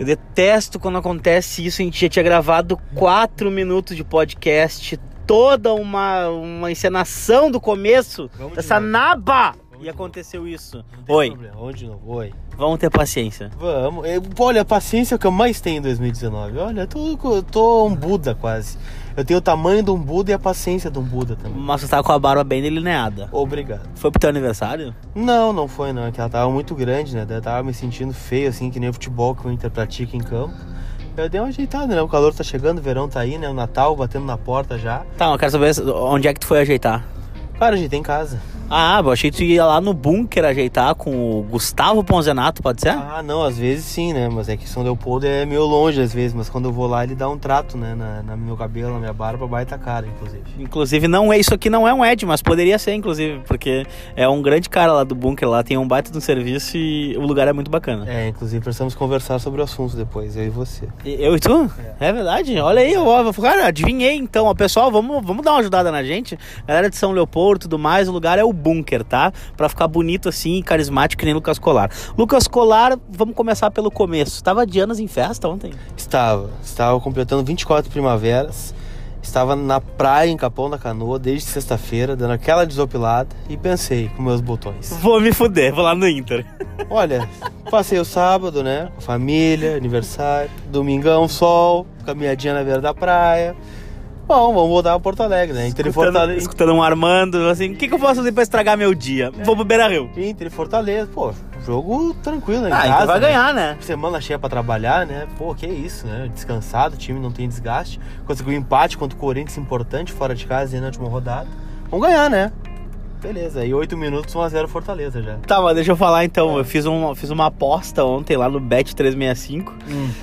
Eu detesto quando acontece isso. A gente já tinha gravado quatro minutos de podcast, toda uma, uma encenação do começo Vamos de dessa novo. naba. Vamos E de aconteceu isso. Oi, problema. Vamos de novo. Oi. vamos ter paciência. Vamos. Olha, a paciência é o que eu mais tenho em 2019. Olha, eu tô, eu tô um Buda quase. Eu tenho o tamanho de um Buda e a paciência de um Buda também. Mas você tava com a barba bem delineada. Obrigado. Foi pro teu aniversário? Não, não foi não. É que ela tava muito grande, né? Daí Eu tava me sentindo feio, assim, que nem o futebol que o Inter pratica em campo. Eu dei uma ajeitada, né? O calor tá chegando, o verão tá aí, né? O Natal batendo na porta já. Tá, eu quero saber onde é que tu foi ajeitar. Cara, ajeitei em casa. Ah, eu achei que tu ia lá no bunker ajeitar com o Gustavo Ponzenato, pode ser? Ah, não, às vezes sim, né? Mas é que São Leopoldo é meio longe às vezes, mas quando eu vou lá ele dá um trato, né? Na, na meu cabelo, na minha barba, baita cara, inclusive. Inclusive, não é isso aqui não é um Ed, mas poderia ser, inclusive, porque é um grande cara lá do bunker lá, tem um baita de um serviço e o lugar é muito bacana. É, inclusive precisamos conversar sobre o assunto depois, eu e você. E- Eu e tu? É, verdade. Olha aí, eu, cara, adivinhei então. Ó, pessoal, vamos, vamos dar uma ajudada na gente. Galera de São Leopoldo e tudo mais, o lugar é o bunker, tá? Pra ficar bonito assim e carismático que nem Lucas Colar. Lucas Colar, vamos começar pelo começo. Tava de anos em festa ontem. Estava, estava completando 24 primaveras, estava na praia em Capão da Canoa desde sexta-feira, dando aquela desopilada e pensei com meus botões. Vou me fuder, vou lá no Inter. Olha, passei o sábado, né? Com família, aniversário, domingão, sol, caminhadinha na beira da praia. Bom, vamos voltar a Porto Alegre, né? Inter e Escutando, Fortaleza. escutando um Armando, assim, o que, que eu posso fazer pra estragar meu dia? Vou pro Beira Rio. Inter e Fortaleza, pô, jogo tranquilo em Ah, casa. então vai né? ganhar, né? Semana cheia pra trabalhar, né? Pô, que isso, né? Descansado, o time não tem desgaste. Conseguiu empate contra o Corinthians importante fora de casa aí na última rodada. Vamos ganhar, né? Beleza, e 8 minutos 1x0 Fortaleza já. Tá, mas deixa eu falar então. Eu fiz, um, fiz uma aposta ontem lá no Bet365.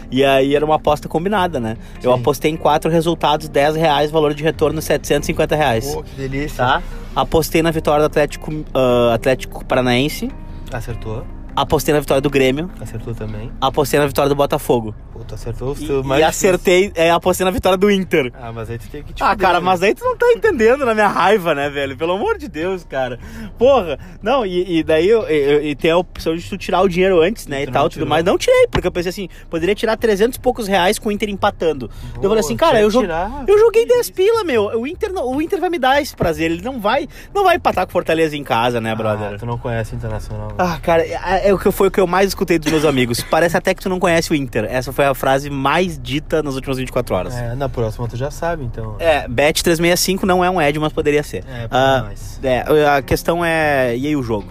E aí era uma aposta combinada, né? Eu Sim. apostei em quatro resultados, 10 reais, valor de retorno 750 reais. Pô, que delícia. Tá? Apostei na vitória do Atlético, ah, Atlético Paranaense. Acertou, Apostei na vitória do Grêmio. acertou também. Apostei na vitória do Botafogo. Tu acertou os E, teus e mais acertei, é, apostei na vitória do Inter. Ah, mas aí tu tem que te Ah, fuder, cara, né? mas aí tu não tá entendendo na minha raiva, né, velho? Pelo amor de Deus, cara. Porra, não, e, e daí eu, eu- e tem a opção de tu tirar o dinheiro antes, né, E e tal, tudo mais. Não tirei, porque eu pensei assim, poderia tirar 300 e poucos reais com o Inter empatando. Daí eu falei assim, cara, quer eu, jo tirar? eu joguei Que 10 isso? pila, meu. O Inter, o Inter vai me dar esse prazer. Ele não vai, não vai empatar com Fortaleza em casa, né, Ah, brother? tu não conhece o Internacional. Ah, cara, é, é que foi o que eu mais escutei dos meus amigos. Parece até que tu não conhece o Inter. Essa foi a frase mais dita nas últimas 24 horas. É, na próxima tu já sabe, então. É, Bet 365 não é um Ed, mas poderia ser. É, Ah, nós. é, a questão é. E aí o jogo?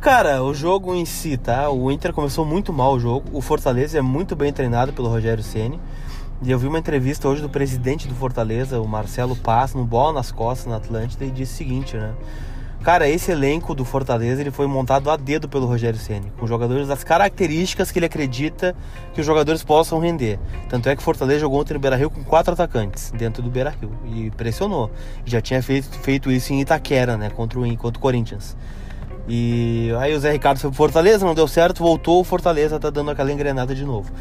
Cara, o jogo em si, tá? O Inter começou muito mal o jogo. O Fortaleza é muito bem treinado pelo Rogério Ceni. E eu vi uma entrevista hoje do presidente do Fortaleza, o Marcelo Paz, no Bola nas Costas, na Atlântida, e disse o seguinte, né? Cara, esse elenco do Fortaleza ele foi montado a dedo pelo Rogério Ceni, com jogadores das características que ele acredita que os jogadores possam render. Tanto é que o Fortaleza jogou ontem no Beira-Rio com quatro atacantes dentro do Beira-Rio e pressionou. Já tinha feito, feito isso em Itaquera, né, contra o, contra o Corinthians. E aí o Zé Ricardo foi pro Fortaleza, não deu certo, voltou, o Fortaleza tá dando aquela engrenada de novo.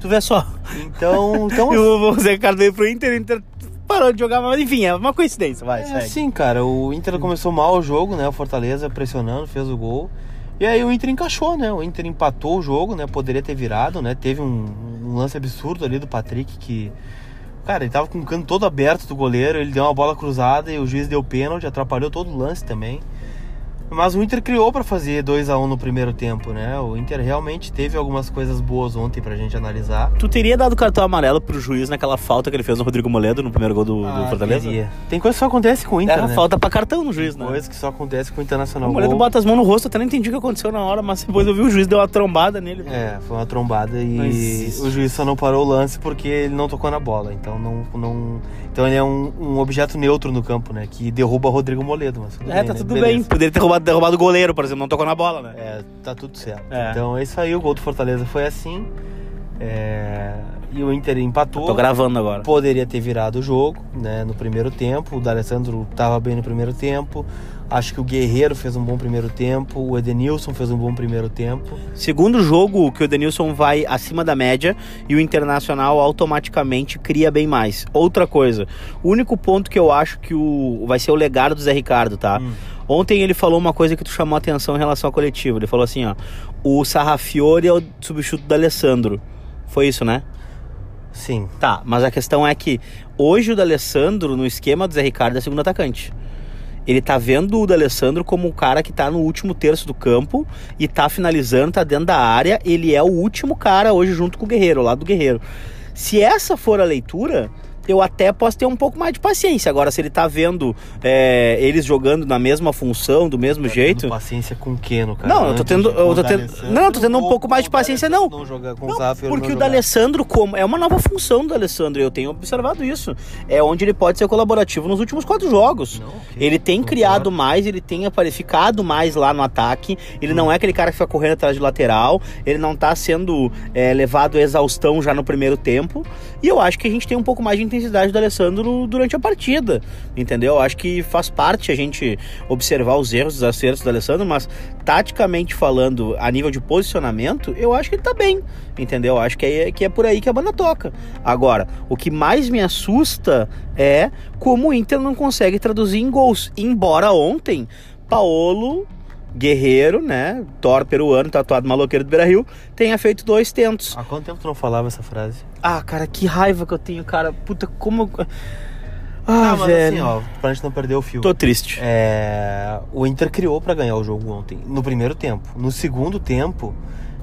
Tu vê só. Então, então o Zé Ricardo veio pro Inter, Inter parou de jogar, mas enfim, é uma coincidência, vai, É assim, cara, o Inter começou mal o jogo, né? O Fortaleza pressionando, fez o gol. E aí o Inter encaixou, né? O Inter empatou o jogo, né? Poderia ter virado, né? Teve um, um lance absurdo ali do Patrick que. Cara, ele tava com o cano todo aberto do goleiro, ele deu uma bola cruzada e o juiz deu pênalti, atrapalhou todo o lance também. Mas o Inter criou pra fazer 2 a 1 no primeiro tempo, né? O Inter realmente teve algumas coisas boas ontem pra gente analisar. Tu teria dado cartão amarelo pro juiz naquela falta que ele fez no Rodrigo Moledo no primeiro gol do, do Ah, Fortaleza? teria. Tem coisa que só acontece com o Inter, Era né? falta pra cartão no juiz, né? Coisa que só acontece com o Internacional. O Moledo Gol. bota as mãos no rosto, eu até não entendi o que aconteceu na hora, mas depois eu vi o juiz deu uma trombada nele. É, foi uma trombada e o juiz só não parou o lance porque ele não tocou na bola. Então não. não então ele é um, um objeto neutro no campo, né? Que derruba Rodrigo Moledo. Mas É, bem, tá né? tudo Beleza. bem. Poderia ter roubado, derrubado o goleiro, por exemplo, não tocou na bola, né? É, tá tudo certo. É. Então é isso aí, o gol do Fortaleza foi assim. É, e o Inter empatou. Tô gravando agora. Poderia ter virado o jogo, né? No primeiro tempo. O D'Alessandro tava bem no primeiro tempo. Acho que o Guerreiro fez um bom primeiro tempo. O Edenilson fez um bom primeiro tempo. Segundo jogo que o Denilson vai acima da média e o Internacional automaticamente cria bem mais. Outra coisa, o único ponto que eu acho que o vai ser o legado do Zé Ricardo, tá? Hum. Ontem ele falou uma coisa que tu chamou a atenção em relação ao coletivo. Ele falou assim, ó, o Sarrafiore é o substituto do Alessandro. Foi isso, né? Sim. Tá, mas a questão é que hoje o D'Alessandro, no esquema do Zé Ricardo, é segundo atacante. Ele tá vendo o D'Alessandro como um cara que tá no último terço do campo e tá finalizando, tá dentro da área. Ele é o último cara hoje junto com o Guerreiro, lá do Guerreiro. Se essa for a leitura, eu até posso ter um pouco mais de paciência. Agora, se ele tá vendo é, eles jogando na mesma função, do mesmo Tá jeito. Paciência com o Keno, cara. Não, eu tô tendo- eu tô tendo- não, eu tô tendo um ou pouco mais de paciência, não. Não jogar com Não, Zaffer, porque não o. D'Alessandro como é uma nova função do Alessandro, eu tenho observado isso. É onde ele pode ser colaborativo nos últimos quatro jogos. Não, Ele tem criado mais, ele tem ficado mais lá no ataque. Ele não é aquele cara que fica correndo atrás de lateral. Ele não tá sendo é, levado à exaustão já no primeiro tempo. E eu acho que a gente tem um pouco mais de intensidade do Alessandro durante a partida. Entendeu? Eu acho que faz parte a gente observar os erros, os acertos do Alessandro, mas taticamente falando, a nível de posicionamento, eu acho que ele tá bem. Entendeu? Eu acho que é, que é por aí que a banda toca. Agora, o que mais me assusta é como o Inter não consegue traduzir em gols. Embora ontem, Paolo Guerreiro, né? Thor peruano, tatuado maloqueiro do Beira Rio, tenha feito dois tentos. Há quanto tempo tu não falava essa frase? Ah, cara, que raiva que eu tenho, cara. Puta, como. Ah, Ah, mas velho. assim, ó, pra gente não perder o fio. Tô triste. É, o Inter criou pra ganhar o jogo ontem, no primeiro tempo. No segundo tempo,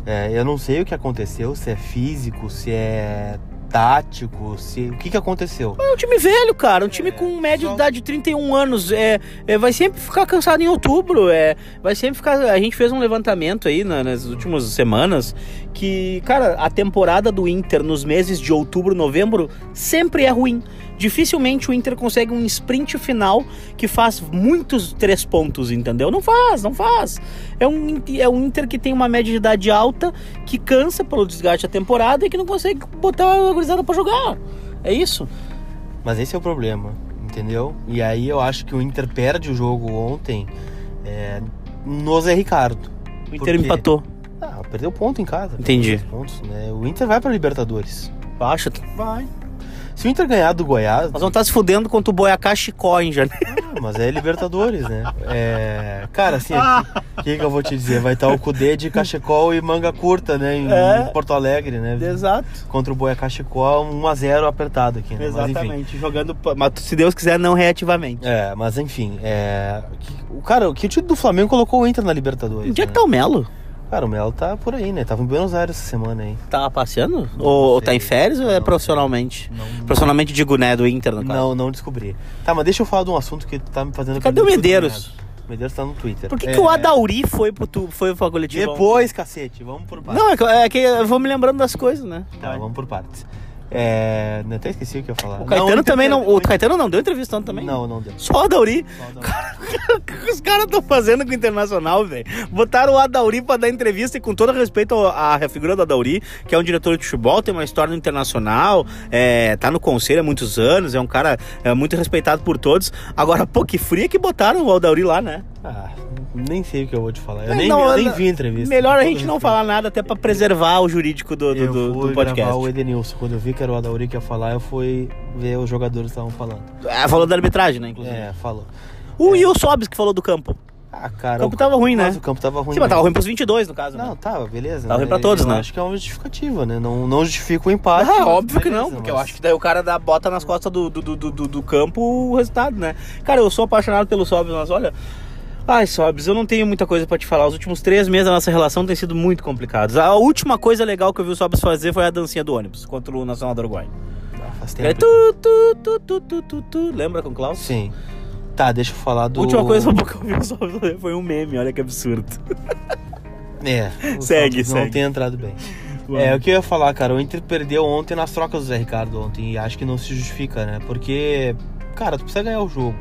é, eu não sei o que aconteceu, se é físico, se é tático, se o que que aconteceu. É um time velho, cara. Um time com média de só- idade de 31 anos. É, é, vai sempre ficar cansado em outubro. É, vai sempre ficar. A gente fez um levantamento aí na- nas últimas semanas que, cara, a temporada do Inter nos meses de outubro, novembro sempre é ruim. Dificilmente o Inter consegue um sprint final que faz muitos três pontos, entendeu? Não faz, não faz. É um, Inter- é um Inter que tem uma média de idade alta, que cansa pelo desgaste da temporada e que não consegue botar a gurizada pra jogar. É isso. Mas esse é o problema, entendeu? E aí eu acho que o Inter perde o jogo ontem é, no Zé Ricardo. O Inter quê? empatou. Ah, perdeu ponto em casa. Entendi. Pontos, né? O Inter vai pra Libertadores. Acha? Vai. Se o Inter ganhar do Goiás, Nós vamos estar se fudendo contra o Boiacá Chicó em janeiro. Ah, mas é Libertadores, né? É... Cara, assim, o que, que eu vou te dizer? Vai estar o Cudê de cachecol e manga curta, né? Em, É. Porto Alegre, né? Exato. Contra o Boia Cachecol, 1x0 apertado aqui, né? Mas. Exatamente. Jogando, pa- mas se Deus quiser, não reativamente. É, mas enfim, é... que- o cara, o que o time do Flamengo colocou o Inter na Libertadores. Onde é que né? tá o Melo? Cara, o Melo tá por aí, né? Tava em Buenos Aires essa semana aí. Tá passeando? Não ou, ou tá em férias ou é Não profissionalmente? Não, Profissionalmente digo, né, do Inter, no caso. não, não descobri. Tá, mas deixa eu falar de um assunto que tá me fazendo... Cadê o Medeiros? O Medeiros tá no Twitter. Por que, É, que o Adauri foi pro, tu, foi pra coletiva? Depois, cacete, vamos por partes. Não, é que, é que eu vou me lembrando das coisas, né? Tá, vamos por partes. É... Até esqueci o que eu ia falar. O Caetano Inter também não. O Caetano não deu entrevista também? Não, não deu. Só o Adauri. Só não. O que os caras estão fazendo com o Internacional, velho? Botaram o Adauri pra dar entrevista e com todo respeito à figura do Adauri, que é um diretor de futebol, tem uma história no Internacional, é, tá no conselho há muitos anos, é um cara é, muito respeitado por todos. Agora, pô, que fria que botaram o Adauri lá, né? Ah, nem sei o que eu vou te falar. Eu É, nem, não, eu nem vi a entrevista. Melhor a gente não falar nada, até pra preservar o jurídico do, do, Eu do- do podcast. o Edenilson. Quando eu vi que era o Adauri que ia falar, eu fui ver os jogadores que estavam falando. É, falou da arbitragem, né, inclusive. É, falou. O o Sobs que falou do campo. Ah, cara. O campo tava ruim, né? Mas o campo tava ruim. Sim, mas tava ruim pros 22, no caso. Não, né? tava, beleza. Tava ruim né? pra todos, eu né? acho que é uma justificativa, né? Não, não justifica o empate. Ah, óbvio que beleza, não, porque mas- eu acho que daí o cara dá, bota nas costas do, do, do, do, do campo o resultado, né? Cara, eu sou apaixonado pelo Sobs, mas olha. Ai, Sobs, eu não tenho muita coisa pra te falar. Os últimos três meses da nossa relação têm sido muito complicados. A última coisa legal que eu vi o Sobs fazer foi a dancinha do ônibus contra o Nacional do Uruguai. Ah, faz é tempo. tu, tu, tu, tu, tu, tu, tu. Lembra com o Klaus? Sim. Tá, deixa eu falar do. A última coisa que eu vi o Sobs fazer foi um meme, olha que absurdo. É. Segue, Santos Não segue. tem entrado bem. É, o que eu ia falar, cara, o Inter perdeu ontem nas trocas do Zé Ricardo ontem e acho que não se justifica, né? Porque, cara, tu precisa ganhar o jogo.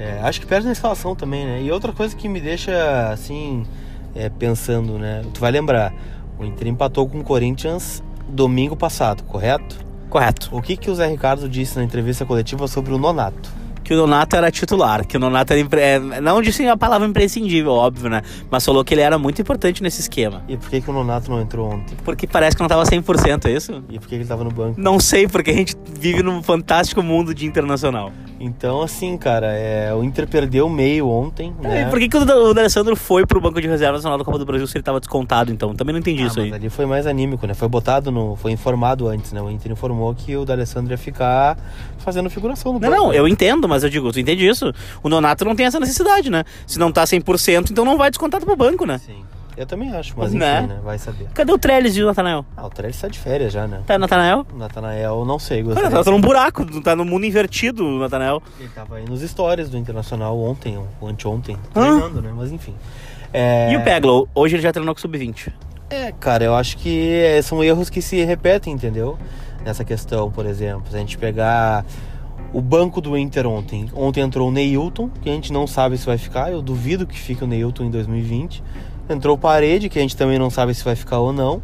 É, acho que perde na escalação também, né? E outra coisa que me deixa, assim, é, pensando, né? Tu vai lembrar, o Inter empatou com o Corinthians domingo passado, correto? Correto. O que que o Zé Ricardo disse na entrevista coletiva sobre o Nonato? que o Donato era titular, que o Donato era impre... é, não disse a palavra imprescindível, óbvio, né? Mas falou que ele era muito importante nesse esquema. E por que que o Nonato não entrou ontem? Porque parece que não tava 100%, é isso? E por que que ele tava no banco? Não sei, porque a gente vive num fantástico mundo de internacional. Então, assim, cara, é, o Inter perdeu meio ontem, né? É, por que, que o Da- o D'Alessandro foi pro banco de reservas na hora da Copa do Brasil se ele tava descontado, então? Também não entendi Ah, isso aí. ali foi mais anímico, né? Foi botado no. Foi informado antes, né? O Inter informou que o D'Alessandro ia ficar fazendo figuração no Não, banco, não, né? eu entendo, mas eu digo, tu entende isso? O Nonato não tem essa necessidade, né? Se não tá 100%, então não vai descontado pro banco, né? Sim. Eu também acho, mas enfim, Né? né? Vai saber. Cadê o Trellis e o Natanael? Ah, o Trellis tá de férias já, né? Tá, Natanael? O Natanael, não sei, Cara, gostaria. tá num buraco, tá no mundo invertido o Natanael. Ele tava aí nos stories do Internacional ontem, ou anteontem, treinando, né? Mas enfim. É... E o Peglow? Hoje ele já treinou com o Sub-20. É, cara, eu acho que é, são erros que se repetem, entendeu? Nessa questão, por exemplo, se a gente pegar o banco do Inter ontem. Ontem entrou o Neilton, que a gente não sabe se vai ficar, eu duvido que fique o Neilton em 2020. Entrou o Parede, que a gente também não sabe se vai ficar ou não.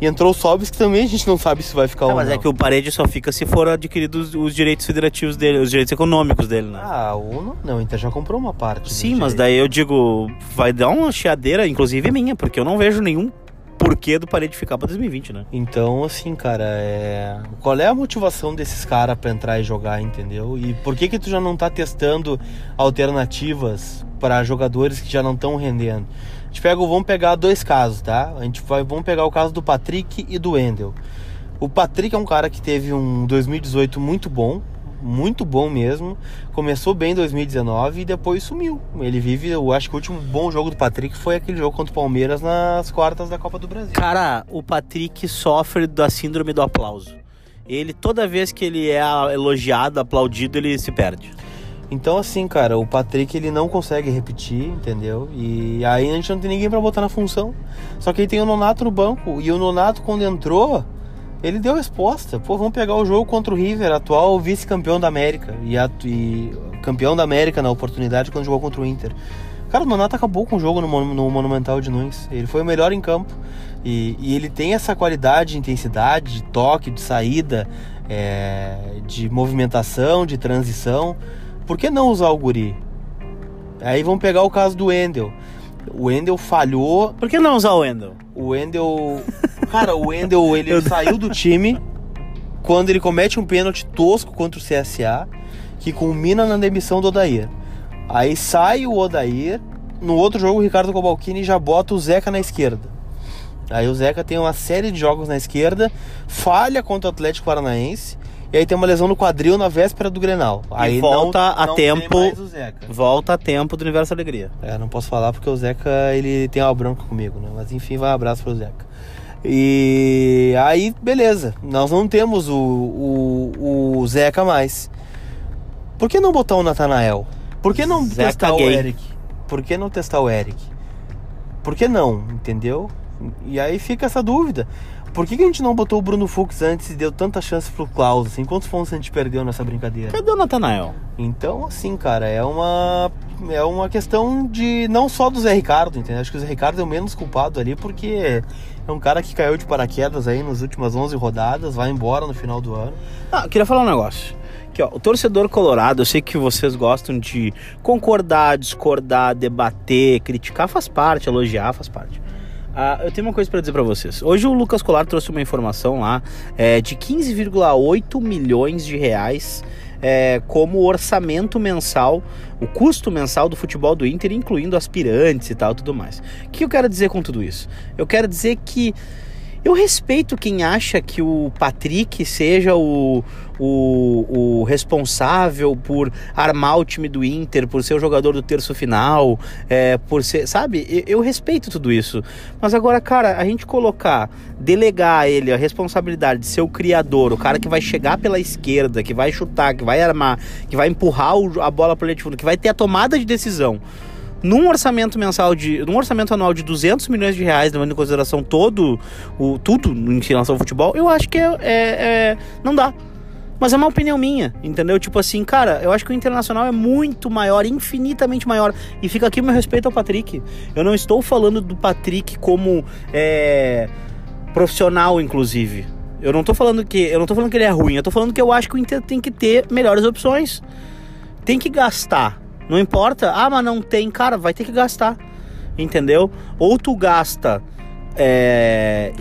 E entrou o Sobis, que também a gente não sabe se vai ficar Ah, ou mas não. é que o Parede só fica se for adquiridos os direitos federativos dele, os direitos econômicos dele, né? Ah, o não, não, o Inter já comprou uma parte. Sim, mas direitos. daí eu digo, vai dar uma chiadeira, inclusive minha, porque eu não vejo nenhum porquê do Parede ficar pra 2020, né? Então, assim, cara, é... qual é a motivação desses caras pra entrar e jogar, entendeu? E por que que tu já não tá testando alternativas para jogadores que já não estão rendendo? Gente pega, vamos pegar dois casos, tá? A gente vai, vamos pegar o caso do Patrick e do Wendel. O Patrick é um cara que teve um 2018 muito bom, muito bom mesmo. Começou bem em 2019 e depois sumiu. Ele vive, eu acho que o último bom jogo do Patrick foi aquele jogo contra o Palmeiras nas quartas da Copa do Brasil. Cara, o Patrick sofre da síndrome do aplauso. Ele, toda vez que ele é elogiado, aplaudido, ele se perde. Então, assim, cara, o Patrick ele não consegue repetir, entendeu? E aí a gente não tem ninguém pra botar na função. Só que aí tem o Nonato no banco. E o Nonato, quando entrou, ele deu resposta. Pô, vamos pegar o jogo contra o River, atual vice-campeão da América. E, atu- e campeão da América na oportunidade quando jogou contra o Inter. Cara, o Nonato acabou com o jogo no, no Monumental de Nunes. Ele foi o melhor em campo. E, e ele tem essa qualidade de intensidade, de toque, de saída, é, de movimentação, de transição. Por que não usar o guri? Aí vamos pegar o caso do Wendel. O Wendel falhou. Por que não usar o Wendel? O Wendel. Cara, o Wendel ele saiu do time quando ele comete um pênalti tosco contra o CSA, que culmina na demissão do Odair. Aí sai o Odair. No outro jogo, o Ricardo Cobalcini já bota o Zeca na esquerda. Aí o Zeca tem uma série de jogos na esquerda, falha contra o Atlético Paranaense. E aí tem uma lesão no quadril na véspera do Grenal. Aí volta não, a não tem tempo- o. Volta a tempo do Universo Alegria. É, não posso falar porque o Zeca ele tem uma bronca comigo, né? Mas enfim, vai um abraço pro Zeca. E aí, beleza. Nós não temos o, o, o Zeca mais. Por que não botar o Natanael? Por que não Zeca testar o gay. Eric? Por que não testar o Eric? Por que não? Entendeu? E aí fica essa dúvida. Por que, que a gente não botou o Bruno Fux antes e deu tanta chance pro Klaus? Assim, quantos pontos a gente perdeu nessa brincadeira? Cadê o Natanael? Então, assim, cara, é uma é uma questão de não só do Zé Ricardo, entendeu? Acho que o Zé Ricardo é o menos culpado ali porque é um cara que caiu de paraquedas aí nas últimas 11 rodadas, vai embora no final do ano. Ah, eu queria falar um negócio. Aqui, ó, o torcedor colorado, eu sei que vocês gostam de concordar, discordar, debater, criticar, faz parte, elogiar, faz parte. Ah, eu tenho uma coisa pra dizer pra vocês. Hoje o Lucas Colar trouxe uma informação lá é, de 15,8 milhões de reais é, como orçamento mensal, o custo mensal do futebol do Inter, incluindo aspirantes e tal, tudo mais. O que eu quero dizer com tudo isso? Eu quero dizer que eu respeito quem acha que o Patrick seja o, o, o responsável por armar o time do Inter, por ser o jogador do terço final, é, por ser. Sabe? Eu, eu respeito tudo isso. Mas agora, cara, a gente colocar, delegar a ele a responsabilidade de ser o criador, o cara que vai chegar pela esquerda, que vai chutar, que vai armar, que vai empurrar o- a bola pro leite fundo, que vai ter a tomada de decisão num orçamento mensal de. num orçamento anual de 200 milhões de reais, levando em consideração todo o tudo em relação ao futebol, eu acho que é, é- é- não dá. Mas é uma opinião minha, entendeu? Tipo assim, cara, eu acho que o Internacional é muito maior, infinitamente maior. E fica aqui o meu respeito ao Patrick. Eu não estou falando do Patrick como é, profissional, inclusive. Eu não tô falando que. Eu não tô falando que ele é ruim, eu tô falando que eu acho que o Inter tem que ter melhores opções. Tem que gastar. Não importa, ah, mas não tem, cara, vai ter que gastar. Entendeu? Ou tu gasta é,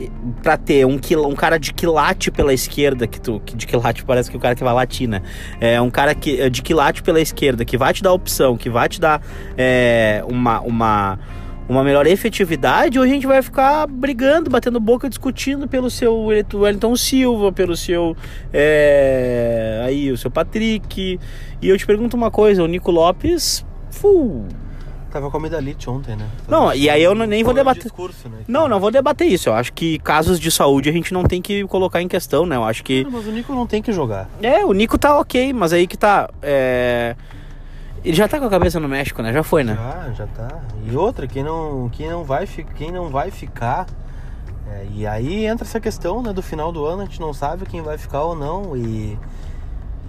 para ter um, um cara de quilate pela esquerda, que tu, de quilate parece que o cara que vai latir, né? É um cara que, de quilate pela esquerda, que vai te dar opção, que vai te dar é, uma, uma, uma melhor efetividade, ou a gente vai ficar brigando, batendo boca, discutindo pelo seu Wellington Silva, pelo seu. É, aí, o seu Patrick. E eu te pergunto uma coisa, o Nico Lopes. Full, Tava com a medalite ontem, né? Não, e aí eu nem vou debater. discurso, né? Não, não vou debater isso. Eu acho que casos de saúde a gente não tem que colocar em questão, né? Eu acho que. Não, mas o Nico não tem que jogar. É, o Nico tá ok, mas aí que tá. É... Ele já tá com a cabeça no México, né? Já foi, né? Já, já tá. E outra, quem não, quem não, vai, fi- quem não vai ficar. é, e aí entra essa questão, né? Do final do ano, a gente não sabe quem vai ficar ou não. E.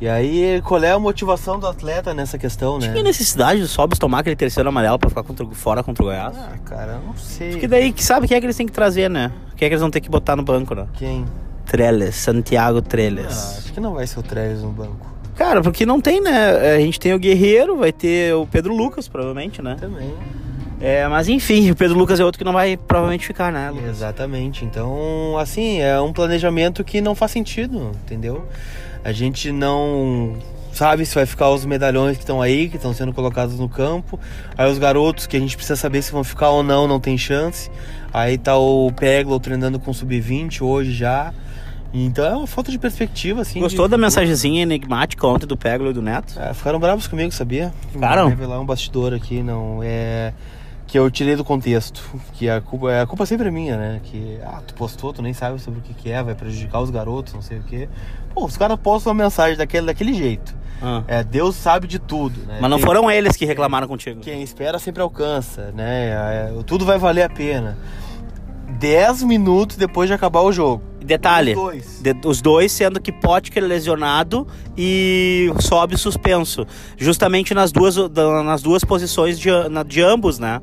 E aí, qual é a motivação do atleta nessa questão, né? Tinha necessidade do Sobs tomar aquele terceiro amarelo pra ficar contra, fora contra o Goiás? Ah, cara, eu não sei. Porque daí, que sabe quem é que eles têm que trazer, né? Quem é que eles vão ter que botar no banco, né? Quem? Treles, Santiago Ah, Treles. acho que não vai ser o Trellis no banco. Cara, porque não tem, né? A gente tem o Guerreiro, vai ter o Pedro Lucas, provavelmente, né? Também. É, mas enfim, o Pedro Lucas é outro que não vai provavelmente ficar, né? Lucas? Exatamente. Então, assim, é um planejamento que não faz sentido, entendeu? A gente não sabe se vai ficar os medalhões que estão aí, que estão sendo colocados no campo. Aí os garotos que a gente precisa saber se vão ficar ou não, não tem chance. Aí tá o Peglo treinando com sub-20 hoje já. Então é uma falta de perspectiva, assim. Gostou de- da mensagenzinha enigmática ontem do Peglo e do Neto? É, ficaram bravos comigo, sabia? Ficaram? Vou revelar um bastidor aqui, não. É. Que eu tirei do contexto. Que a culpa, a culpa sempre é minha, né? Que, ah, tu postou, tu nem sabe sobre o que, que é, vai prejudicar os garotos, não sei o quê. Pô, os caras postam uma mensagem daquele, daquele jeito. Ah. É, Deus sabe de tudo, né? Mas não Quem- foram eles que reclamaram contigo. Quem espera sempre alcança, né? É, tudo vai valer a pena. 10 minutos depois de acabar o jogo. Detalhe, Os dois. de- os dois sendo que Potker lesionado e sobe suspenso. Justamente nas duas, nas duas posições de, de ambos, né?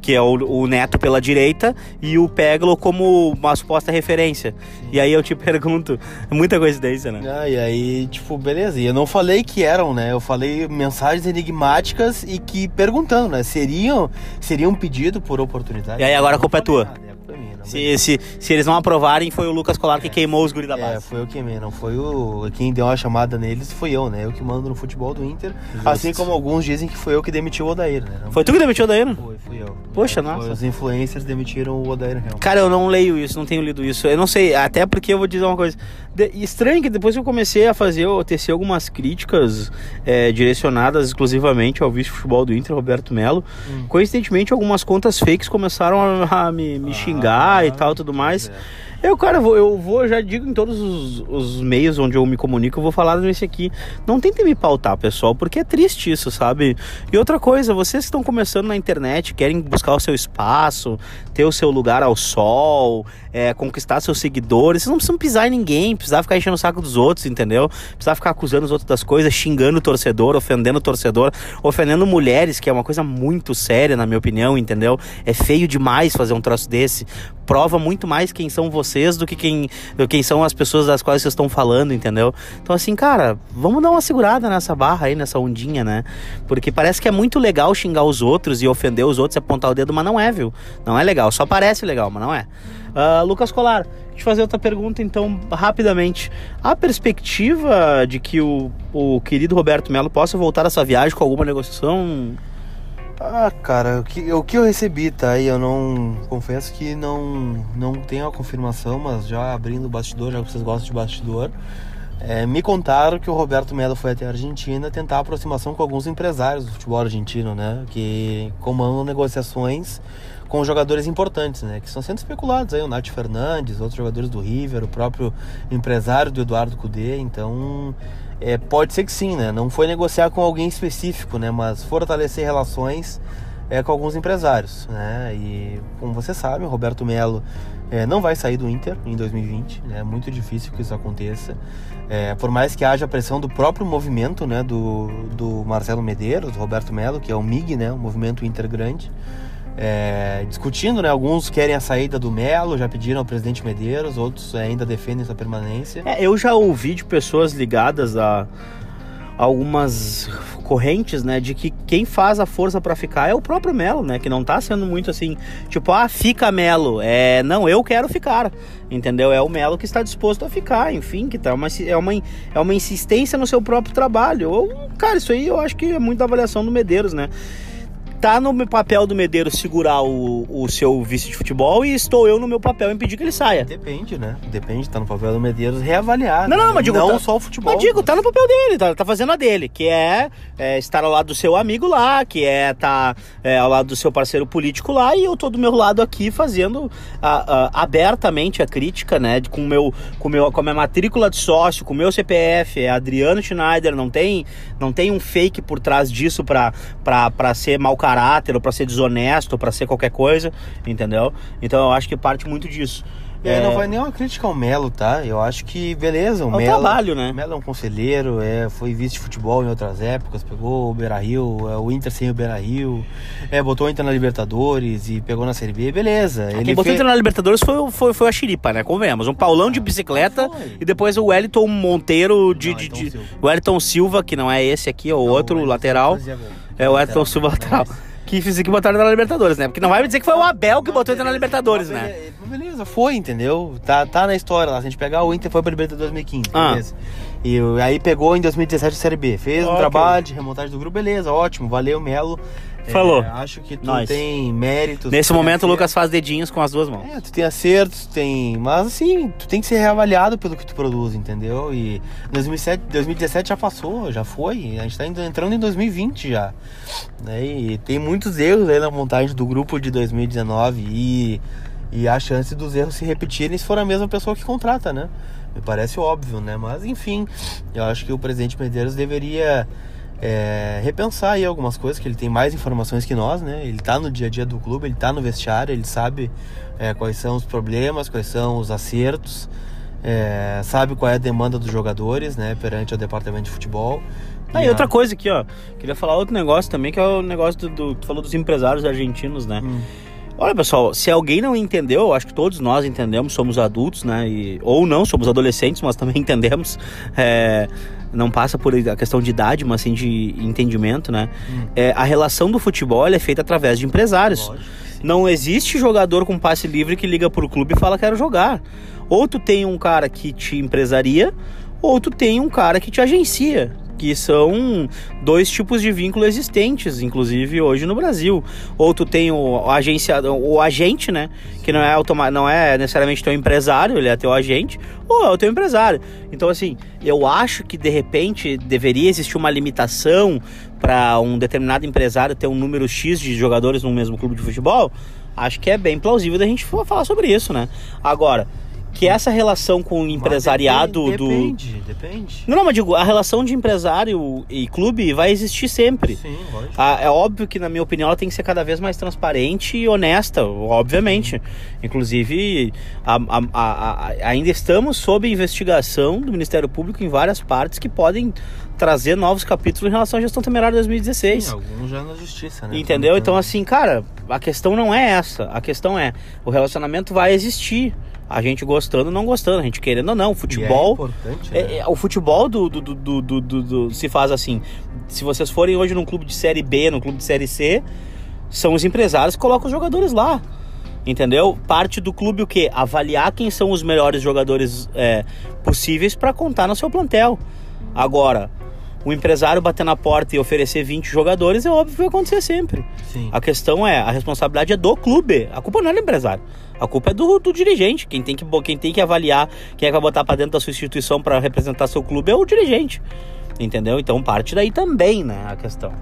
Que é o, o Neto pela direita e o Peglo como uma suposta referência. E aí eu te pergunto, é muita coincidência, né? Ah, e aí, tipo, beleza. E eu não falei que eram, né? Eu falei mensagens enigmáticas e que perguntando, né? Seriam, seria um pedido por oportunidade? E aí agora a culpa é tua. nada, é não Se, se, se eles não aprovarem, foi o Lucas Colar que queimou os guri da É, base. foi eu que queimei, não foi o. Quem deu uma chamada neles foi eu, né? Eu que mando no futebol do Inter. Justo. Assim como alguns dizem que foi eu que demitiu o Odair, né? Não Foi tu que demitiu daí, né? Foi, fui eu. Poxa, É, foi nossa. Os influencers demitiram o Odair Helm. Cara, eu não leio isso, não tenho lido isso. Eu não sei, até porque eu vou dizer uma coisa. De- estranho que depois que eu comecei a fazer, eu tecer algumas críticas é, direcionadas exclusivamente ao vice-futebol do Inter, Roberto Melo. Hum. Coincidentemente, algumas contas fakes começaram a, a me, me xingar e tal, tudo mais. É. Eu, cara, eu vou, eu vou, já digo em todos os, os meios onde eu me comunico, eu vou falar nesse aqui. Não tentem me pautar, pessoal, porque é triste isso, sabe? E outra coisa, vocês que estão começando na internet, querem buscar o seu espaço, ter o seu lugar ao sol, é, conquistar seus seguidores, vocês não precisam pisar em ninguém, precisar ficar enchendo o saco dos outros, entendeu? Precisar ficar acusando os outros das coisas, xingando o torcedor, ofendendo o torcedor, ofendendo mulheres, que é uma coisa muito séria, na minha opinião, entendeu? É feio demais fazer um troço desse. Prova muito mais quem são vocês do que quem, quem são as pessoas das quais vocês estão falando, entendeu? Então, assim, cara, vamos dar uma segurada nessa barra aí, nessa ondinha, né? Porque parece que é muito legal xingar os outros e ofender os outros e apontar o dedo, mas não é, viu? Não é legal. Só parece legal, mas não é. Ah, Lucas Colar, deixa eu fazer outra pergunta, então, rapidamente. Há perspectiva de que o, o querido Roberto Melo possa voltar essa viagem com alguma negociação? Ah, cara, o que, o que eu recebi, tá? E eu não. Confesso que não, não tenho a confirmação, mas já abrindo o bastidor, já que vocês gostam de bastidor. é, me contaram que o Roberto Melo foi até a Argentina tentar aproximação com alguns empresários do futebol argentino, né? Que comandam negociações com jogadores importantes, né? Que estão sendo especulados aí, o Nath Fernandes, outros jogadores do River, o próprio empresário do Eduardo Cudê. Então, é, pode ser que sim, né? Não foi negociar com alguém específico, né? Mas fortalecer relações é, com alguns empresários, né? E como você sabe, o Roberto Melo é, não vai sair do Inter em 2020, né? É muito difícil que isso aconteça. É, por mais que haja pressão do próprio movimento, né? Do, do Marcelo Medeiros, do Roberto Melo, que é o MIG, né? O Movimento Inter Grande. É, discutindo, né? Alguns querem a saída do Melo, já pediram ao presidente Medeiros, outros ainda defendem sua permanência. É, eu já ouvi de pessoas ligadas a algumas correntes, né, de que quem faz a força para ficar é o próprio Melo, né, que não tá sendo muito assim, tipo, ah, fica Melo, é, não, eu quero ficar, entendeu? É o Melo que está disposto a ficar, enfim, que tá uma, é uma, é uma insistência no seu próprio trabalho. Ou, cara, isso aí eu acho que é muito da avaliação do Medeiros, né? Tá no papel do Medeiros segurar o, o seu vice de futebol e estou eu no meu papel impedir que ele saia. Depende, né? Depende, tá no papel do Medeiros reavaliar. Não, né? não, mas digo, não tá, só o futebol. Mas digo, tá no papel dele, tá, tá fazendo a dele, que é, é, estar ao lado do seu amigo lá, que é estar tá, é, ao lado do seu parceiro político lá, e eu tô do meu lado aqui fazendo a, a, abertamente a crítica, né? Com, meu, com, meu, com a minha matrícula de sócio, com o meu CPF, é Adriano Schneider, não tem, não tem um fake por trás disso pra, pra, pra ser mau caráter ou pra ser desonesto, para ser qualquer coisa, entendeu? Então eu acho que parte muito disso. É, não vai nem uma crítica ao Melo, tá? Eu acho que, beleza, o é Melo. trabalho, né? Melo é um conselheiro, é, foi vice de futebol em outras épocas, pegou o Beira Rio, é, o Inter sem o Beira Rio, é, botou o Inter na Libertadores e pegou na Série B, beleza. Ele Quem botou o Inter na Libertadores foi, foi, foi a Xiripa, né? Convenhamos. Um Paulão de bicicleta e depois o Wellington Monteiro de. Não, de, de o Wellington Silva, que não é esse aqui, é o não, outro, o lateral. É o Wellington Silva lateral que fiz que botaram na Libertadores, né? Porque não vai me dizer que foi o Abel que botou ele na Libertadores, né? Beleza, foi, entendeu? Tá, tá na história lá. Se a gente pegar o Inter foi pra Libertadores 2015, ah. beleza. E aí pegou em 2017 a Série B. Fez okay. um trabalho de remontagem do grupo, beleza, ótimo, valeu, Melo. Falou. É, acho que tu Nós. tem méritos. Nesse momento o Lucas faz dedinhos com as duas mãos. É, tu tem acertos, tem. Mas assim, tu tem que ser reavaliado pelo que tu produz, entendeu? E 2007, 2017 já passou, já foi. A gente tá entrando em 2020 já. Né? E tem muitos erros aí na montagem do grupo de 2019 e, e a chance dos erros se repetirem se for a mesma pessoa que contrata, né? Me parece óbvio, né? Mas enfim, eu acho que o presidente Medeiros deveria é, repensar aí algumas coisas, que ele tem mais informações que nós, né? Ele tá no dia a dia do clube, ele tá no vestiário, ele sabe é, quais são os problemas, quais são os acertos, é, sabe qual é a demanda dos jogadores, né? Perante o departamento de futebol. Ah, e outra coisa aqui, ó. Queria falar outro negócio também, que é o negócio do. do tu falou dos empresários argentinos, né? Hum. Olha, pessoal, se alguém não entendeu, acho que todos nós entendemos, somos adultos, né? E, ou não, somos adolescentes, mas também entendemos. É, não passa por a questão de idade, mas sim de entendimento, né? Hum. É, a relação do futebol é feita através de empresários. Lógico, não existe jogador com passe livre que liga pro clube e fala quero jogar. Ou tu tem um cara que te empresaria, ou tu tem um cara que te agencia que são dois tipos de vínculo existentes, inclusive hoje no Brasil. Ou tu tem o agenciado, o agente, né? Que não é automa não é necessariamente teu empresário, ele é teu agente, ou é o teu empresário. Então, assim, eu acho que de repente deveria existir uma limitação para um determinado empresário ter um número X de jogadores no mesmo clube de futebol. Acho que é bem plausível da gente falar sobre isso, né? Agora, que essa relação com o empresariado depende, do. Depende, depende. Não, não, mas digo, a relação de empresário e clube vai existir sempre. Sim, lógico. é óbvio que, na minha opinião, ela tem que ser cada vez mais transparente e honesta, obviamente. Inclusive, a, a, ainda estamos sob investigação do Ministério Público em várias partes que podem trazer novos capítulos em relação à gestão temerária de 2016. Sim, alguns já na justiça, né? Entendeu? Então, assim, cara, a questão não é essa. A questão é, o relacionamento vai existir a gente gostando ou não gostando, a gente querendo ou não. O futebol. É, é né? é o futebol do do, do, do, do, se faz assim. Se vocês forem hoje num clube de série B, num clube de série C, são os empresários que colocam os jogadores lá. Entendeu? Parte do clube o quê? Avaliar quem são os melhores jogadores é, possíveis para contar no seu plantel. Agora, o empresário bater na porta e oferecer 20 jogadores é óbvio que vai acontecer sempre. Sim. A questão é, a responsabilidade é do clube. A culpa não é do empresário. A culpa é do, do dirigente. Quem tem, que, quem tem que avaliar quem é que vai botar para dentro da sua instituição para representar seu clube é o dirigente. Entendeu? Então parte daí também, né, a questão.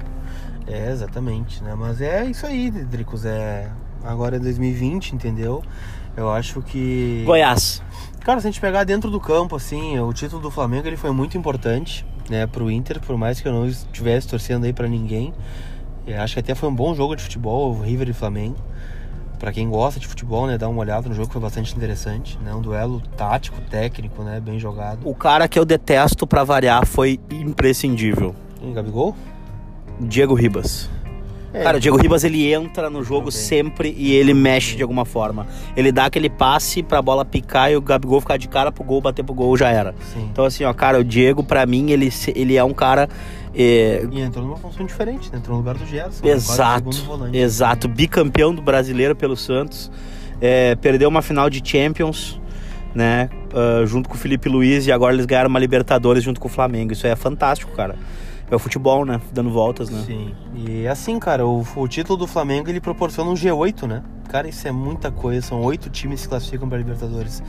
É, exatamente, né? Mas é isso aí, Dricos. É... Agora é 2020, entendeu? Eu acho que. Goiás. Cara, se a gente pegar dentro do campo, assim, o título do Flamengo ele foi muito importante né, pro Inter, por mais que eu não estivesse torcendo aí para ninguém. Eu acho que até foi um bom jogo de futebol, o River e Flamengo. Para quem gosta de futebol, né, dá uma olhada no jogo que foi bastante interessante, né, um duelo tático, técnico, né, bem jogado. O cara que eu detesto para variar foi imprescindível. Em Gabigol? Diego Ribas. É. Cara, o Diego Ribas ele entra no jogo bem. sempre e ele mexe de alguma forma. Ele dá aquele passe pra bola picar e o Gabigol ficar de cara pro gol, bater pro gol, já era. Sim. Então assim, ó, cara, o Diego pra mim ele, ele é um cara é, E entrou numa função diferente, né? Entrou no lugar do Gerson. né? Exato, volante. exato. Bicampeão do brasileiro pelo Santos. É, perdeu uma final de Champions, né? ah, junto com o Felipe Luiz e agora eles ganharam uma Libertadores junto com o Flamengo. Isso aí é fantástico, cara. É o futebol, né? Dando voltas, né? Sim. E assim, cara, o, o título do Flamengo ele proporciona um G8, né? Cara, isso é muita coisa. São oito times que se classificam para Libertadores.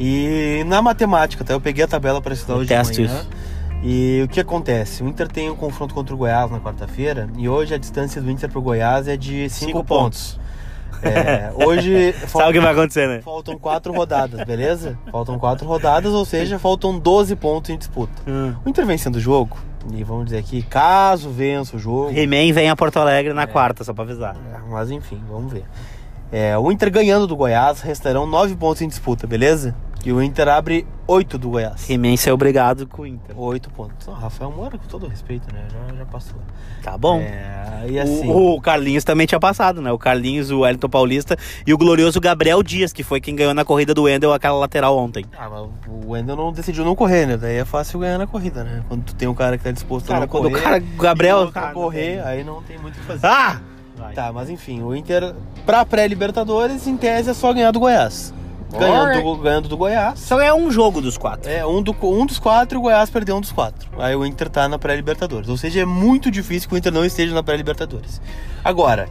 E na matemática, tá? Eu peguei a tabela para estudar hoje de manhã. isso. E o que acontece? O Inter tem um confronto contra o Goiás na quarta-feira e hoje a distância do Inter pro Goiás é de cinco, Cinco pontos. É, hoje Sabe o que vai acontecer, né? faltam quatro rodadas, beleza? Faltam quatro rodadas, ou seja, faltam 12 pontos em disputa. Hum. O Inter vencendo o jogo, e vamos dizer aqui, caso vença o jogo, He-Man vem a Porto Alegre na quarta, só pra avisar. é, Mas enfim, vamos ver. É, o Inter ganhando do Goiás, restarão 9 pontos em disputa, beleza? E o Inter abre 8 do Goiás. He-Man ser obrigado com o Inter. 8 pontos. Ó, Rafael Moura, com todo respeito, né? Já, já passou. Tá bom. É, e assim. O, o Carlinhos também tinha passado, né? O Carlinhos, o Wellington Paulista e o glorioso Gabriel Dias, que foi quem ganhou na corrida do Wendel aquela lateral ontem. Ah, mas o Wendel não decidiu não correr, né? Daí é fácil ganhar na corrida, né? Quando tu tem um cara que tá disposto a Cara, não quando correr. o cara, Gabriel... e o outro a correr, aí não tem muito o que fazer. Ah! Tá, mas enfim, o Inter, pra pré-Libertadores, em tese é só ganhar do Goiás. Ganhando do, ganhando do Goiás. Só é um jogo dos quatro. É, um, do, um dos quatro o Goiás perdeu um dos quatro. Aí o Inter tá na pré-Libertadores. Ou seja, é muito difícil que o Inter não esteja na pré-Libertadores. Agora,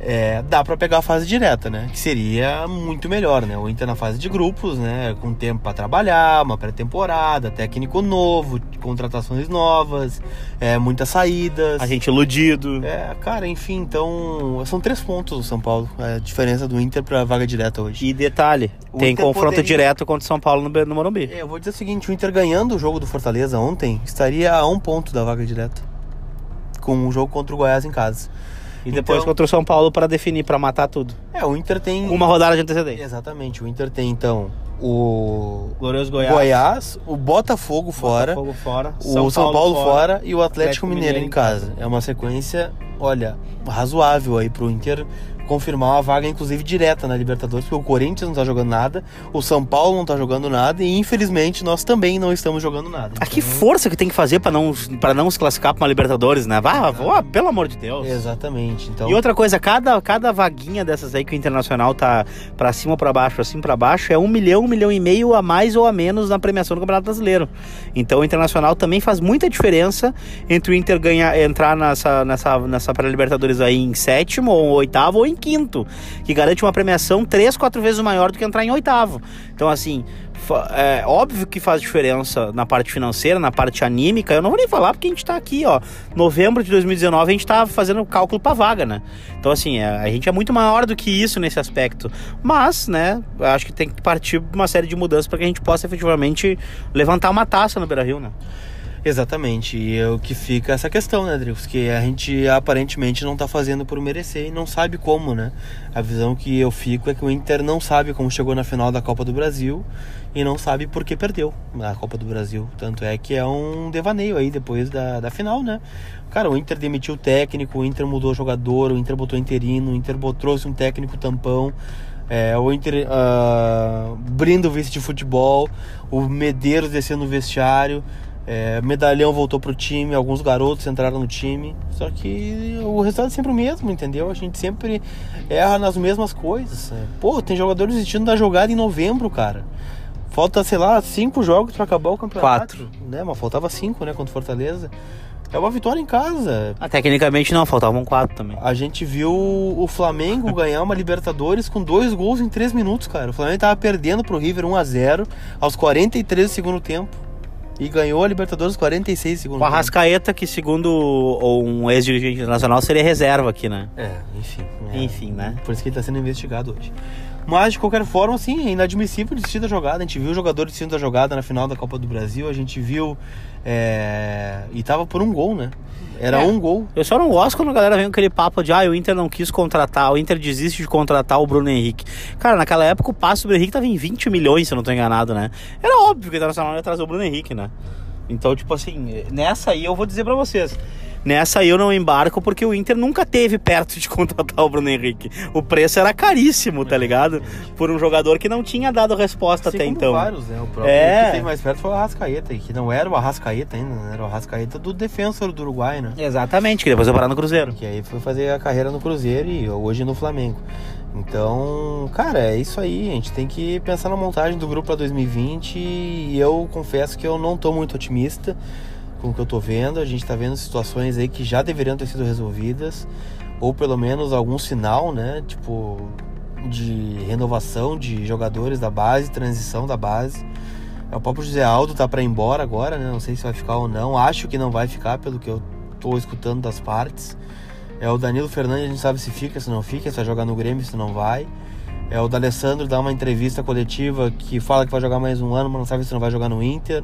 é, dá pra pegar a fase direta, né? Que seria muito melhor, né? O Inter na fase de grupos, né? Com tempo pra trabalhar, uma pré-temporada, técnico novo, contratações novas, é, muitas saídas. A gente iludido. É, cara, enfim, então. São três pontos o São Paulo. A diferença do Inter pra vaga direta hoje. E detalhe, O tem Inter confronto poderia- direto contra o São Paulo no, no Morumbi. É, eu vou dizer o seguinte: o Inter ganhando o jogo do Fortaleza ontem estaria a um ponto da vaga direta. Com o jogo contra o Goiás em casa. E depois Então- contra o São Paulo pra definir, pra matar tudo. É, o Inter tem. Uma rodada de antecedência. Exatamente, o Inter tem então o Glorioso Goiás, o Botafogo fora, Botafogo fora. o São Paulo, fora, e o Atlético, Mineiro, em casa. É uma sequência, olha, razoável aí pro Inter confirmar uma vaga, inclusive, direta na Libertadores, porque o Corinthians não tá jogando nada, o São Paulo não tá jogando nada, e infelizmente nós também não estamos jogando nada. Ah, que Então, força que tem que fazer pra não, pra não se classificar pra uma Libertadores, né? Vá, vá, pelo amor de Deus. Exatamente. Então, E outra coisa, cada, cada vaguinha dessas aí que o Internacional tá pra cima ou pra baixo, pra cima pra baixo, é um milhão, um milhão e meio a mais ou a menos na premiação do Campeonato Brasileiro. Então o Internacional também faz muita diferença entre o Inter ganhar, entrar nessa, nessa, nessa pré-Libertadores aí em sétimo, ou oitavo, ou em quinto, que garante uma premiação três, quatro vezes maior do que entrar em oitavo. Então, assim, é óbvio que faz diferença na parte financeira, na parte anímica. Eu não vou nem falar porque a gente tá aqui, ó. Novembro de 2019, a gente tá fazendo cálculo pra vaga, né? Então, assim, é, a gente é muito maior do que isso nesse aspecto. Mas, né, acho que tem que partir uma série de mudanças para que a gente possa efetivamente levantar uma taça no Beira Rio, né? Exatamente, e é o que fica essa questão, né, Drix? Que a gente aparentemente não tá fazendo por merecer e não sabe como, né? A visão que eu fico é que o Inter não sabe como chegou na final da Copa do Brasil e não sabe por que perdeu na Copa do Brasil. Tanto é que é um devaneio aí depois da, da final, né? Cara, o Inter demitiu o técnico, o Inter mudou o jogador, o Inter botou interino, o Inter trouxe um técnico tampão. É, o Inter ah, brinda o vice de futebol, o Medeiros descendo no vestiário, é, Medalhão voltou pro time, alguns garotos entraram no time. Só que o resultado é sempre o mesmo, entendeu? A gente sempre erra nas mesmas coisas. É, Pô, tem jogadores desistindo da jogada em novembro, cara. Falta, sei lá, cinco jogos pra acabar o campeonato. Quatro. Né? Mas faltava cinco, né, contra o Fortaleza. É uma vitória em casa. Ah, tecnicamente não, faltavam quatro também. A gente viu o Flamengo ganhar uma Libertadores com dois gols em três minutos, cara. O Flamengo tava perdendo pro River 1 a 0 aos 43 do segundo tempo. E ganhou a Libertadores aos 46 do segundo Com a. Rascaeta, que segundo um ex-dirigente internacional seria reserva aqui, né? É, enfim. é. Enfim, né? Por isso que ele tá sendo investigado hoje. Mas, de qualquer forma, assim, é inadmissível desistir da jogada. A gente viu o jogador desistindo da jogada na final da Copa do Brasil. A gente viu. é, E tava por um gol, né? Era É. um gol. Eu só não gosto quando a galera vem com aquele papo de ah, o Inter não quis contratar, o Inter desiste de contratar o Bruno Henrique. Cara, naquela época o passe do Bruno Henrique tava em 20 milhões, se eu não tô enganado, né? Era óbvio que o Internacional ia trazer o Bruno Henrique, né? Então, tipo assim, nessa aí eu vou dizer pra vocês. Nessa eu não embarco porque o Inter nunca teve perto de contratar o Bruno Henrique. O preço era caríssimo, tá ligado? Por um jogador que não tinha dado resposta Assim até então. vários, né? O próprio É. que teve mais perto foi o Arrascaeta, que não era o Arrascaeta ainda, né? era o Arrascaeta do defensor do Uruguai, né? Exatamente, que depois eu parar no Cruzeiro. Que aí foi fazer a carreira no Cruzeiro e hoje no Flamengo. Então, cara, é isso aí. A gente tem que pensar na montagem do grupo para 2020 e eu confesso que eu não tô muito otimista com o que eu tô vendo. A gente tá vendo situações aí que já deveriam ter sido resolvidas, ou pelo menos algum sinal, né? Tipo, de renovação de jogadores da base, transição da base. É, O próprio José Aldo tá para ir embora agora, né? Não sei se vai ficar ou não. Acho que não vai ficar, pelo que eu tô escutando das partes. É o Danilo Fernandes, a gente sabe se fica, se não fica, se vai jogar no Grêmio, se não vai. É o D'Alessandro dá uma entrevista coletiva que fala que vai jogar mais um ano, mas não sabe se não vai jogar no Inter.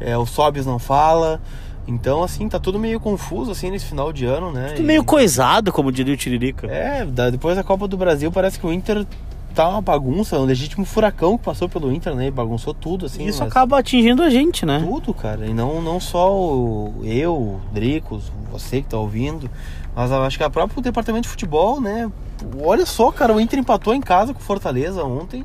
É, o Sobis não fala. Então, assim, tá tudo meio confuso, assim, nesse final de ano, né? Tudo E- meio coisado, como diria o Tiririca. é, depois da Copa do Brasil parece que o Inter tá uma bagunça, um legítimo furacão que passou pelo Inter, né? E bagunçou tudo, assim. Isso mas acaba atingindo a gente, né? Tudo, cara. E não, não só o, eu, o Dricos, você que tá ouvindo, mas eu acho que a próprio departamento de futebol, né? Olha só, cara, o Inter empatou em casa com o Fortaleza ontem.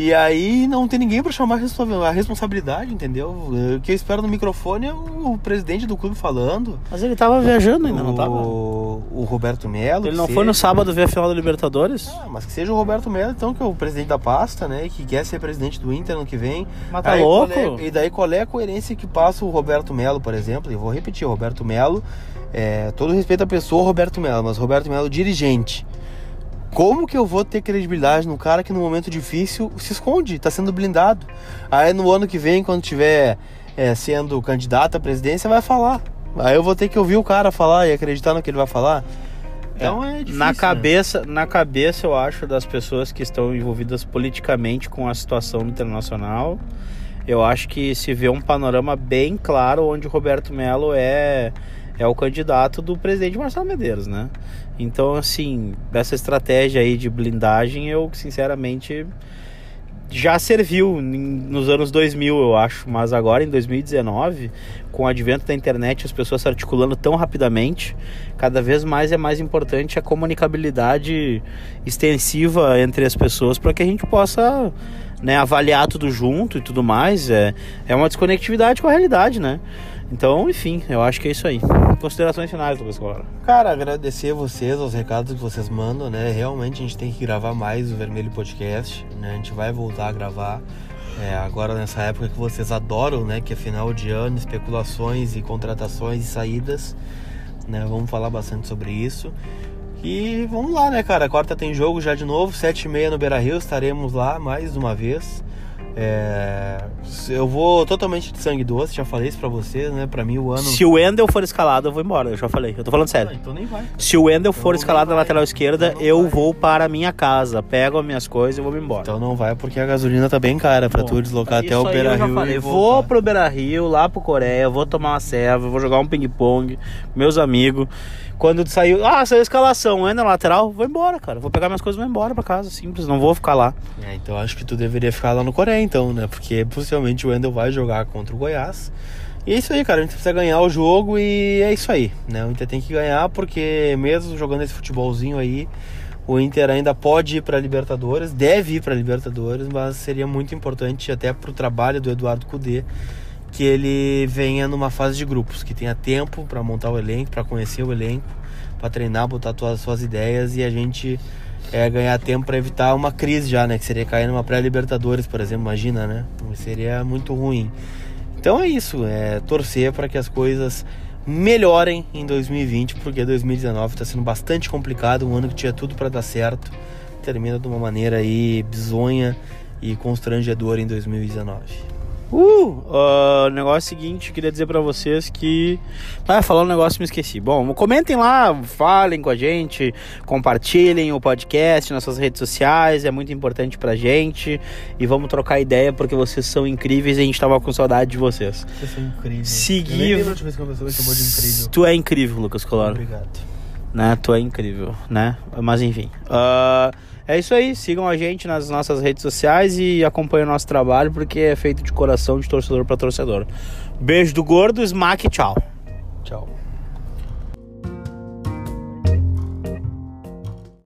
E aí não tem ninguém pra chamar a responsa- a responsabilidade, entendeu? O que eu espero no microfone é o presidente do clube falando. Mas ele tava viajando ainda, não o, tava? o Roberto Melo. Ele não foi no seja. sábado ver a final da Libertadores? Ah, mas que seja o Roberto Melo, então, que é o presidente da pasta, né? E que quer ser presidente do Inter ano que vem. Mas tá Aí, louco? é- e daí qual é a coerência que passa o Roberto Melo, por exemplo? Eu vou repetir, o Roberto Melo, é, todo respeito à pessoa Roberto Melo, mas Roberto Melo dirigente. Como que eu vou ter credibilidade no cara que no momento difícil se esconde, tá sendo blindado? Aí no ano que vem, quando tiver é, sendo candidato à presidência, vai falar. Aí eu vou ter que ouvir o cara falar e acreditar no que ele vai falar. Então é, difícil. na né? cabeça, na cabeça eu acho das pessoas que estão envolvidas politicamente com a situação internacional, eu acho que se vê um panorama bem claro onde o Roberto Melo é é o candidato do presidente Marcelo Medeiros, né? Então, assim, dessa estratégia aí de blindagem, eu sinceramente já serviu nos anos 2000, eu acho, mas agora em 2019, com o advento da internet, as pessoas se articulando tão rapidamente, cada vez mais é mais importante a comunicabilidade extensiva entre as pessoas para que a gente possa né, avaliar tudo junto e tudo mais. É, é uma desconectividade com a realidade, né? Então, enfim, eu acho que é isso aí. Considerações finais, Lucas Colara. Cara, agradecer a vocês, os recados que vocês mandam, né? Realmente a gente tem que gravar mais o Vermelho Podcast, né? A gente vai voltar a gravar é, agora nessa época que vocês adoram, né? Que é final de ano, especulações e contratações e saídas, né? Vamos falar bastante sobre isso. E vamos lá, né, cara? Quarta tem jogo já de novo, sete e meia no Beira Rio, estaremos lá mais uma vez. É, eu vou totalmente de sangue doce, já falei isso pra vocês, né? Pra mim o ano. Se o Wendel for escalado, eu vou embora, eu já falei. Eu tô falando Ah, sério. então nem vai. Se o Wendel for Então escalado não na lateral esquerda, Então eu vai. vou para a minha casa, pego as minhas coisas e vou embora. Então não vai porque a gasolina tá bem cara pra Bom, tu deslocar até o Beira eu já Rio. falei. Vou pro Beira Rio, lá pro Coreia, vou tomar uma serva, vou jogar um ping-pong meus amigos. Quando saiu, ah, saiu a escalação, ainda na lateral, vou embora, cara. Vou pegar minhas coisas e vou embora pra casa, simples, não vou ficar lá. É, então acho que tu deveria ficar lá no Coreia, então, né? Porque possivelmente o Wendel vai jogar contra o Goiás. E é isso aí, cara. A gente precisa ganhar o jogo e é isso aí, né? O Inter tem que ganhar porque mesmo jogando esse futebolzinho aí, o Inter ainda pode ir pra Libertadores, deve ir pra Libertadores, mas seria muito importante até pro trabalho do Eduardo Cudê que ele venha numa fase de grupos, que tenha tempo pra montar o elenco, pra conhecer o elenco, pra treinar, botar todas as suas ideias e a gente é, ganhar tempo pra evitar uma crise já, né? Que seria cair numa pré-Libertadores, por exemplo, imagina, né? Seria muito ruim. Então é isso, é torcer para que as coisas melhorem em 2020, porque 2019 está sendo bastante complicado, um ano que tinha tudo para dar certo, termina de uma maneira aí bizonha e constrangedora em 2019. Uh, o negócio seguinte, queria dizer pra vocês que. Ah, falar um negócio e me esqueci. Bom, comentem lá, falem com a gente, compartilhem o podcast nas suas redes sociais, é muito importante pra gente. E vamos trocar ideia porque vocês são incríveis e a gente tava com saudade de vocês. Vocês são incríveis. Seguir-. Tu é incrível, Lucas Colaro. Obrigado. né? Tu é incrível, né? Mas enfim. Ah, é isso aí. Sigam a gente nas nossas redes sociais e acompanhem o nosso trabalho, porque é feito de coração, de torcedor para torcedor. Beijo do gordo, smack, tchau. Tchau.